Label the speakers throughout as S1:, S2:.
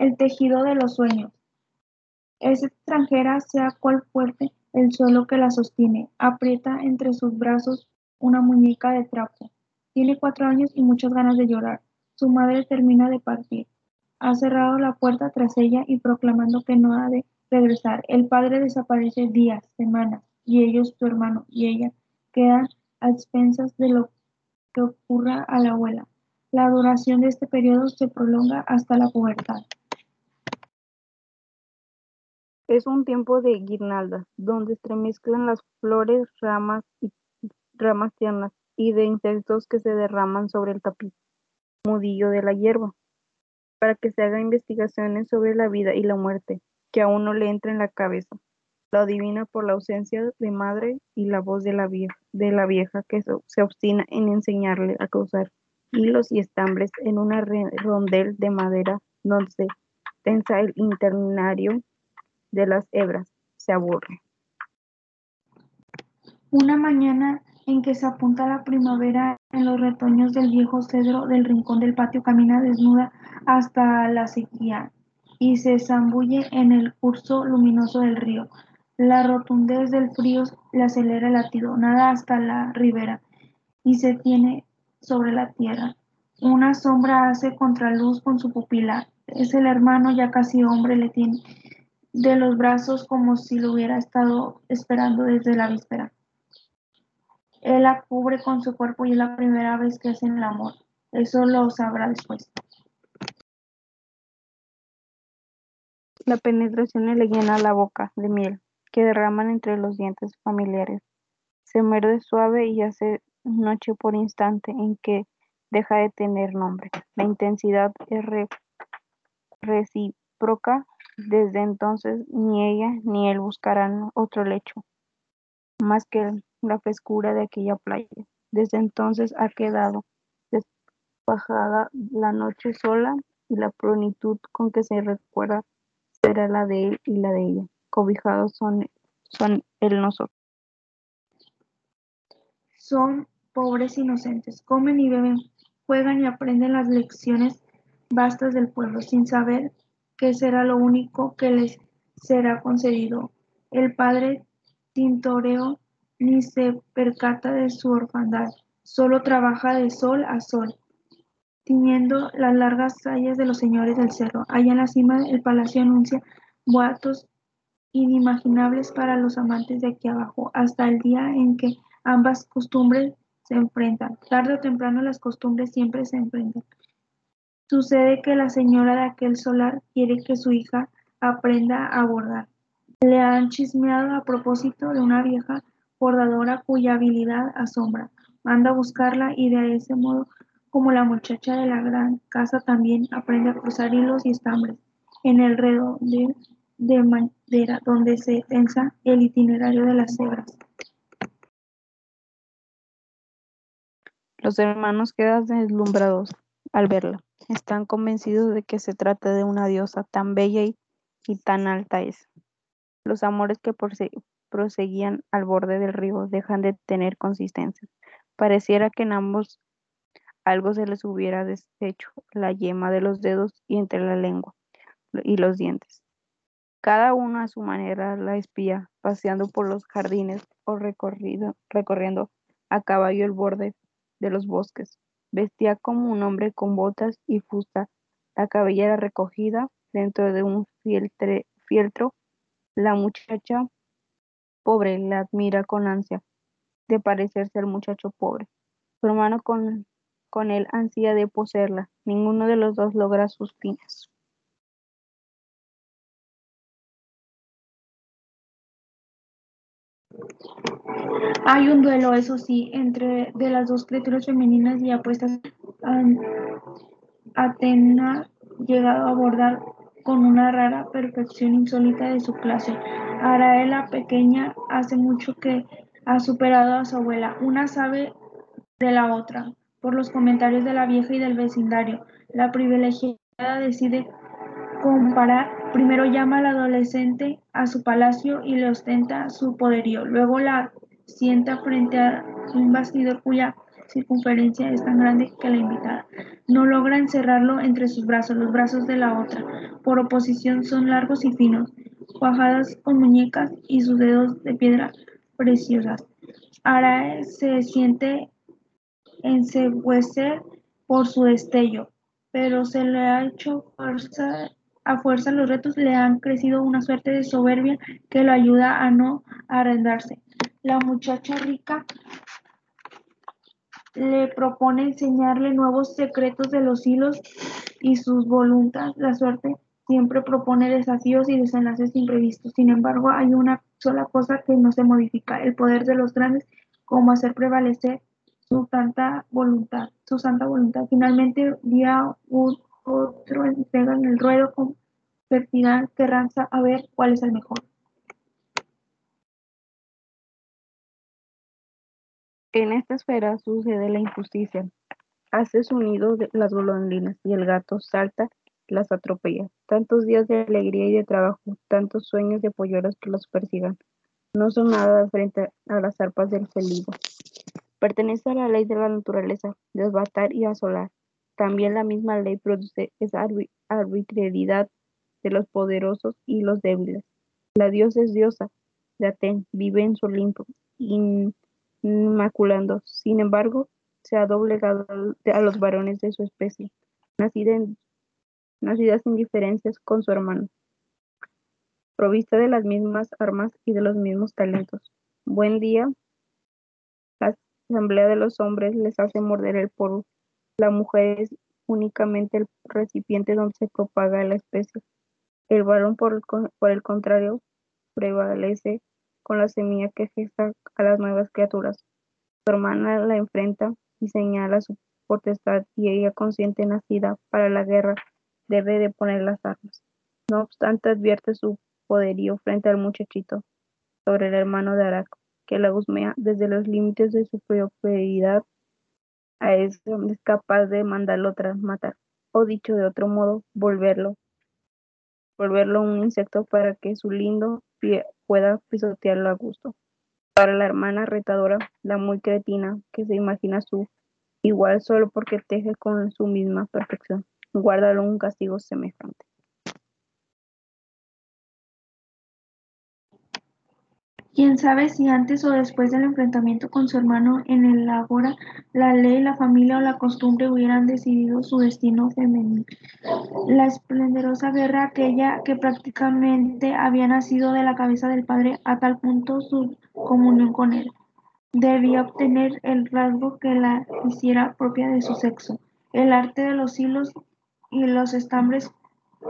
S1: el tejido de los sueños. Es extranjera, sea cual fuerte el suelo que la sostiene. Aprieta entre sus brazos una muñeca de trapo. Tiene cuatro años y muchas ganas de llorar. Su madre termina de partir. Ha cerrado la puerta tras ella y proclamando que no ha de regresar. El padre desaparece días, semanas, y ellos, su hermano y ella, quedan a expensas de lo que ocurra a la abuela. La duración de este periodo se prolonga hasta la pubertad.
S2: Es un tiempo de guirnaldas, donde estremezclan las flores, ramas y ramas tiernas, y de insectos que se derraman sobre el tapiz mudillo de la hierba, para que se haga investigaciones sobre la vida y la muerte, que aún no le entra en la cabeza. Lo adivina por la ausencia de madre y la voz de la vieja, que se obstina en enseñarle a causar hilos y estambres en una rondel de madera donde se tensa el internario de las hebras. Se aburre.
S1: Una mañana en que se apunta la primavera en los retoños del viejo cedro del rincón del patio camina desnuda hasta la sequía y se zambulle en el curso luminoso del río. La rotundez del frío le acelera el latido, nada hasta la ribera y se tiene sobre la tierra. Una sombra hace contraluz con su pupila. Es el hermano ya casi hombre, le tiene de los brazos como si lo hubiera estado esperando desde la víspera. Él la cubre con su cuerpo y es la primera vez que hacen el amor. Eso lo sabrá después.
S2: La penetración le llena la boca de miel que derraman entre los dientes familiares. Se muerde suave y hace noche por instante en que deja de tener nombre. La intensidad es recíproca. Desde entonces ni ella ni él buscarán otro lecho, más que la frescura de aquella playa. Desde entonces ha quedado despajada la noche sola y la plenitud con que se recuerda será la de él y la de ella cobijados son, son el nosotros.
S1: Son pobres inocentes, comen y beben, juegan y aprenden las lecciones vastas del pueblo, sin saber que será lo único que les será concedido. El padre tintoreo ni se percata de su orfandad, solo trabaja de sol a sol, tiñendo las largas sayas de los señores del cerro. Allá en la cima el palacio anuncia boatos inimaginables para los amantes de aquí abajo, hasta el día en que ambas costumbres se enfrentan. Tarde o temprano las costumbres siempre se enfrentan. Sucede que la señora de aquel solar quiere que su hija aprenda a bordar. Le han chismeado a propósito de una vieja bordadora cuya habilidad asombra. Manda a buscarla y de ese modo, como la muchacha de la gran casa también aprende a cruzar hilos y estambres en el redondel de madera donde se tensa el itinerario de las cebras.
S2: Los hermanos quedan deslumbrados al verla. Están convencidos de que se trata de una diosa tan bella y, tan alta es. Los amores que proseguían al borde del río dejan de tener consistencia. Pareciera que en ambos algo se les hubiera deshecho la yema de los dedos y entre la lengua y los dientes. Cada uno a su manera la espía, paseando por los jardines o recorriendo a caballo el borde de los bosques. Vestía como un hombre con botas y fusta, la cabellera recogida dentro de un fieltro. La muchacha pobre la admira con ansia de parecerse al muchacho pobre. Su hermano con, con él ansía de poseerla. Ninguno de los dos logra sus fines.
S1: Hay un duelo, eso sí, entre de las dos criaturas femeninas y apuestas. Atena llegado a abordar con una rara perfección insólita de su clase. Araela pequeña hace mucho que ha superado a su abuela. Una sabe de la otra, por los comentarios de la vieja y del vecindario. La privilegiada decide comparar Primero llama al adolescente a su palacio y le ostenta su poderío. Luego la sienta frente a un bastidor cuya circunferencia es tan grande que la invitada no logra encerrarlo entre sus brazos, los brazos de la otra, por oposición, son largos y finos, cuajadas con muñecas y sus dedos de piedra preciosas. Arae se siente enseguecer por su destello, pero se le ha hecho a fuerza los retos le han crecido una suerte de soberbia que lo ayuda a no arrendarse. La muchacha rica le propone enseñarle nuevos secretos de los hilos y sus voluntades. La suerte siempre propone desafíos y desenlaces imprevistos. Sin embargo, hay una sola cosa que no se modifica, el poder de los grandes, como hacer prevalecer su santa voluntad, su santa voluntad. Finalmente, día otro entregan el ruedo con fertilidad que ranza a ver cuál es el mejor.
S2: En esta esfera sucede la injusticia. Hace su nido las golondrinas y el gato salta las atropella. Tantos días de alegría y de trabajo, tantos sueños de polluelos que los persigan. No son nada frente a las arpas del felido. Pertenece a la ley de la naturaleza, desbatar y asolar. También la misma ley produce esa arbitrariedad de los poderosos y los débiles. La diosa es diosa de Aten, vive en su Olimpo, inmaculando. Sin embargo, se ha doblegado a los varones de su especie, nacida en, nacidas en diferencias con su hermano, provista de las mismas armas y de los mismos talentos. Buen día, la asamblea de los hombres les hace morder el polvo. La mujer es únicamente el recipiente donde se propaga la especie. El varón, por el, contrario, prevalece con la semilla que gesta a las nuevas criaturas. Su hermana la enfrenta y señala su potestad y ella, consciente nacida para la guerra, debe de poner las armas. No obstante, advierte su poderío frente al muchachito sobre el hermano de Araco, que la husmea desde los límites de su prioridad a eso es capaz de mandarlo tras matar, o dicho de otro modo, volverlo volverlo un insecto para que su lindo pie pueda pisotearlo a gusto. Para la hermana retadora, la muy cretina, que se imagina su igual solo porque teje con su misma perfección, guárdalo un castigo semejante.
S1: Quién sabe si antes o después del enfrentamiento con su hermano en el Ágora, la ley, la familia o la costumbre hubieran decidido su destino femenino. La esplendorosa guerra, aquella que prácticamente había nacido de la cabeza del padre, a tal punto su comunión con él, debía obtener el rasgo que la hiciera propia de su sexo. El arte de los hilos y los estambres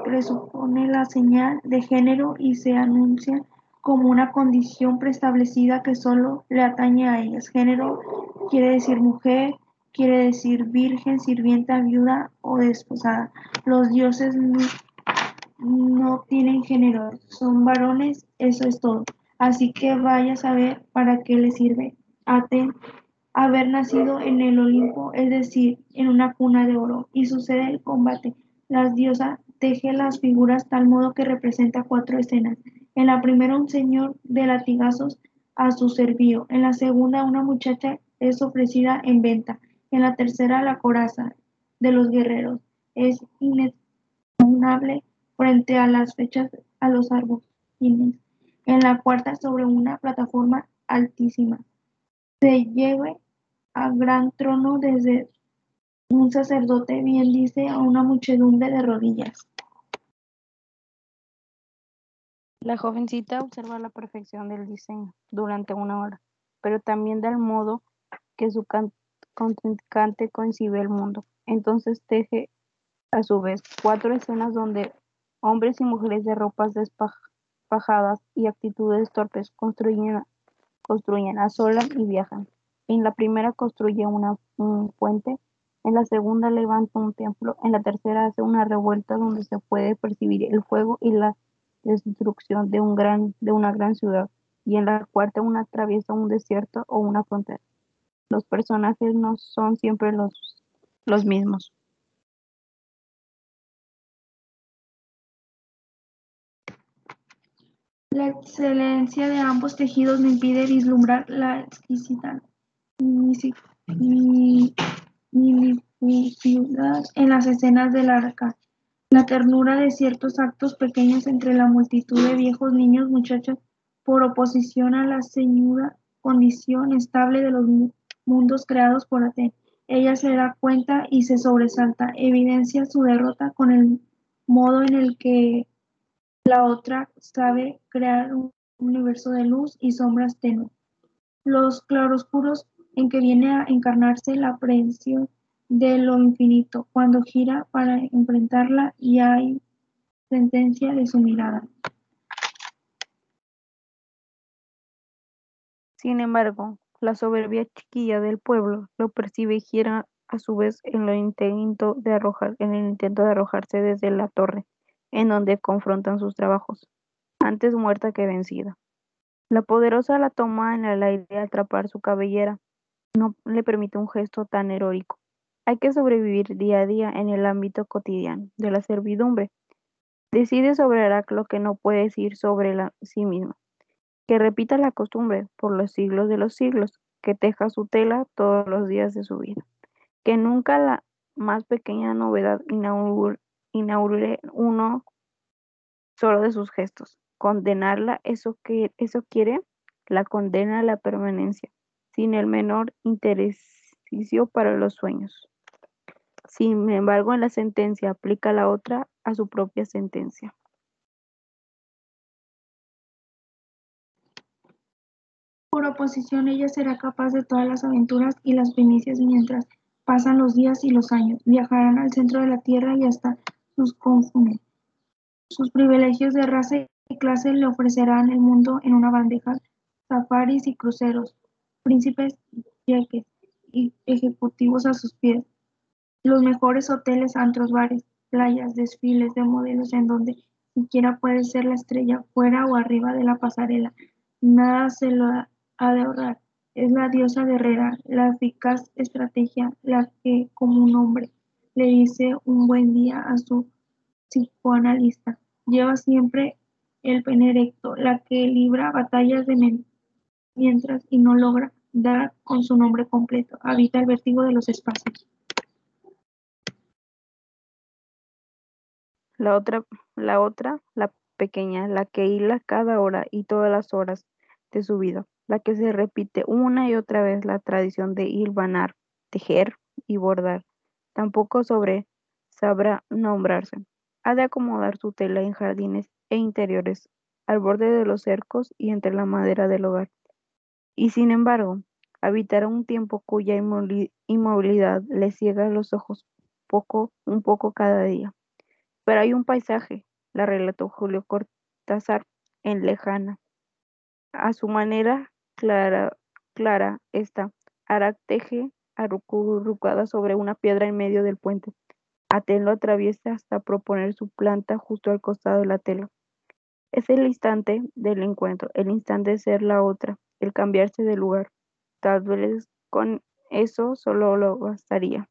S1: presupone la señal de género y se anuncia como una condición preestablecida que solo le atañe a ellas. Género quiere decir mujer, quiere decir virgen, sirvienta, viuda o desposada. Los dioses no, tienen género, son varones, eso es todo. Así que vaya a saber para qué le sirve Aten haber nacido en el Olimpo, es decir, en una cuna de oro, y sucede el combate. Las diosas teje las figuras tal modo que representa cuatro escenas. En la primera un señor de latigazos a su servío. En la segunda una muchacha es ofrecida en venta. En la tercera la coraza de los guerreros es inexpugnable frente a las fechas a los árboles. En la cuarta sobre una plataforma altísima. Se lleve a gran trono desde un sacerdote bien dice a una muchedumbre de rodillas.
S2: La jovencita observa la perfección del diseño durante una hora, pero también del modo que su contrincante concibe el mundo. Entonces teje a su vez cuatro escenas donde hombres y mujeres de ropas despajadas y actitudes torpes construyen, construyen, asolan y viajan. En la primera construye una, un puente, en la segunda levanta un templo, en la tercera hace una revuelta donde se puede percibir el fuego y la destrucción de, un gran, de una gran ciudad, y en la cuarta una atraviesa un desierto o una frontera. Los personajes no son siempre los, los mismos.
S1: La excelencia de ambos tejidos me impide vislumbrar la exquisita en las escenas del arca, la ternura de ciertos actos pequeños entre la multitud de viejos, niños, muchachos, por oposición a la ceñuda condición estable de los mundos creados por Aten. Ella se da cuenta y se sobresalta, evidencia su derrota con el modo en el que la otra sabe crear un universo de luz y sombras tenues. Los claroscuros en que viene a encarnarse la aprehensión de lo infinito, cuando gira para enfrentarla y hay sentencia de su mirada.
S2: Sin embargo, la soberbia chiquilla del pueblo lo percibe y gira a su vez en, lo intento de arrojar, en el intento de arrojarse desde la torre, en donde confrontan sus trabajos, antes muerta que vencida. La poderosa la toma en el aire a atrapar su cabellera. No le permite un gesto tan heroico. Hay que sobrevivir día a día en el ámbito cotidiano de la servidumbre. Decide sobre Heraclo que no puede decir sobre sí mismo que repita la costumbre por los siglos de los siglos, que teja su tela todos los días de su vida, que nunca la más pequeña novedad inaugure, uno solo de sus gestos. Condenarla, eso que eso quiere, la condena a la permanencia, sin el menor interesicio para los sueños. Sin embargo, en la sentencia aplica la otra a su propia sentencia.
S1: Por oposición, ella será capaz de todas las aventuras y las primicias mientras pasan los días y los años. Viajarán al centro de la tierra y hasta sus cónfunes. Sus privilegios de raza y clase le ofrecerán el mundo en una bandeja, safaris y cruceros, príncipes, jeques y ejecutivos a sus pies. Los mejores hoteles, antros, bares, playas, desfiles de modelos en donde siquiera puede ser la estrella fuera o arriba de la pasarela. Nada se lo ha de ahorrar. Es la diosa guerrera, la eficaz estrategia, la que, como un hombre, le dice un buen día a su psicoanalista. Lleva siempre el pene erecto, la que libra batallas de mientras y no logra dar con su nombre completo. Habita el vértigo de los espacios.
S2: La otra, la otra, la pequeña, la que hila cada hora y todas las horas de su vida la que se repite una y otra vez la tradición de hilvanar, tejer y bordar. Tampoco sobre sabrá nombrarse. Ha de acomodar su tela en jardines e interiores, al borde de los cercos y entre la madera del hogar. Y sin embargo, habitará un tiempo cuya inmovilidad le ciega los ojos poco, un poco cada día. Pero hay un paisaje, la relató Julio Cortázar en Lejana, a su manera clara, clara esta aracteje arrucada sobre una piedra en medio del puente. Aten lo atraviesa hasta proponer su planta justo al costado de la tela. Es el instante del encuentro, el instante de ser la otra, el cambiarse de lugar. Tal vez con eso solo lo bastaría.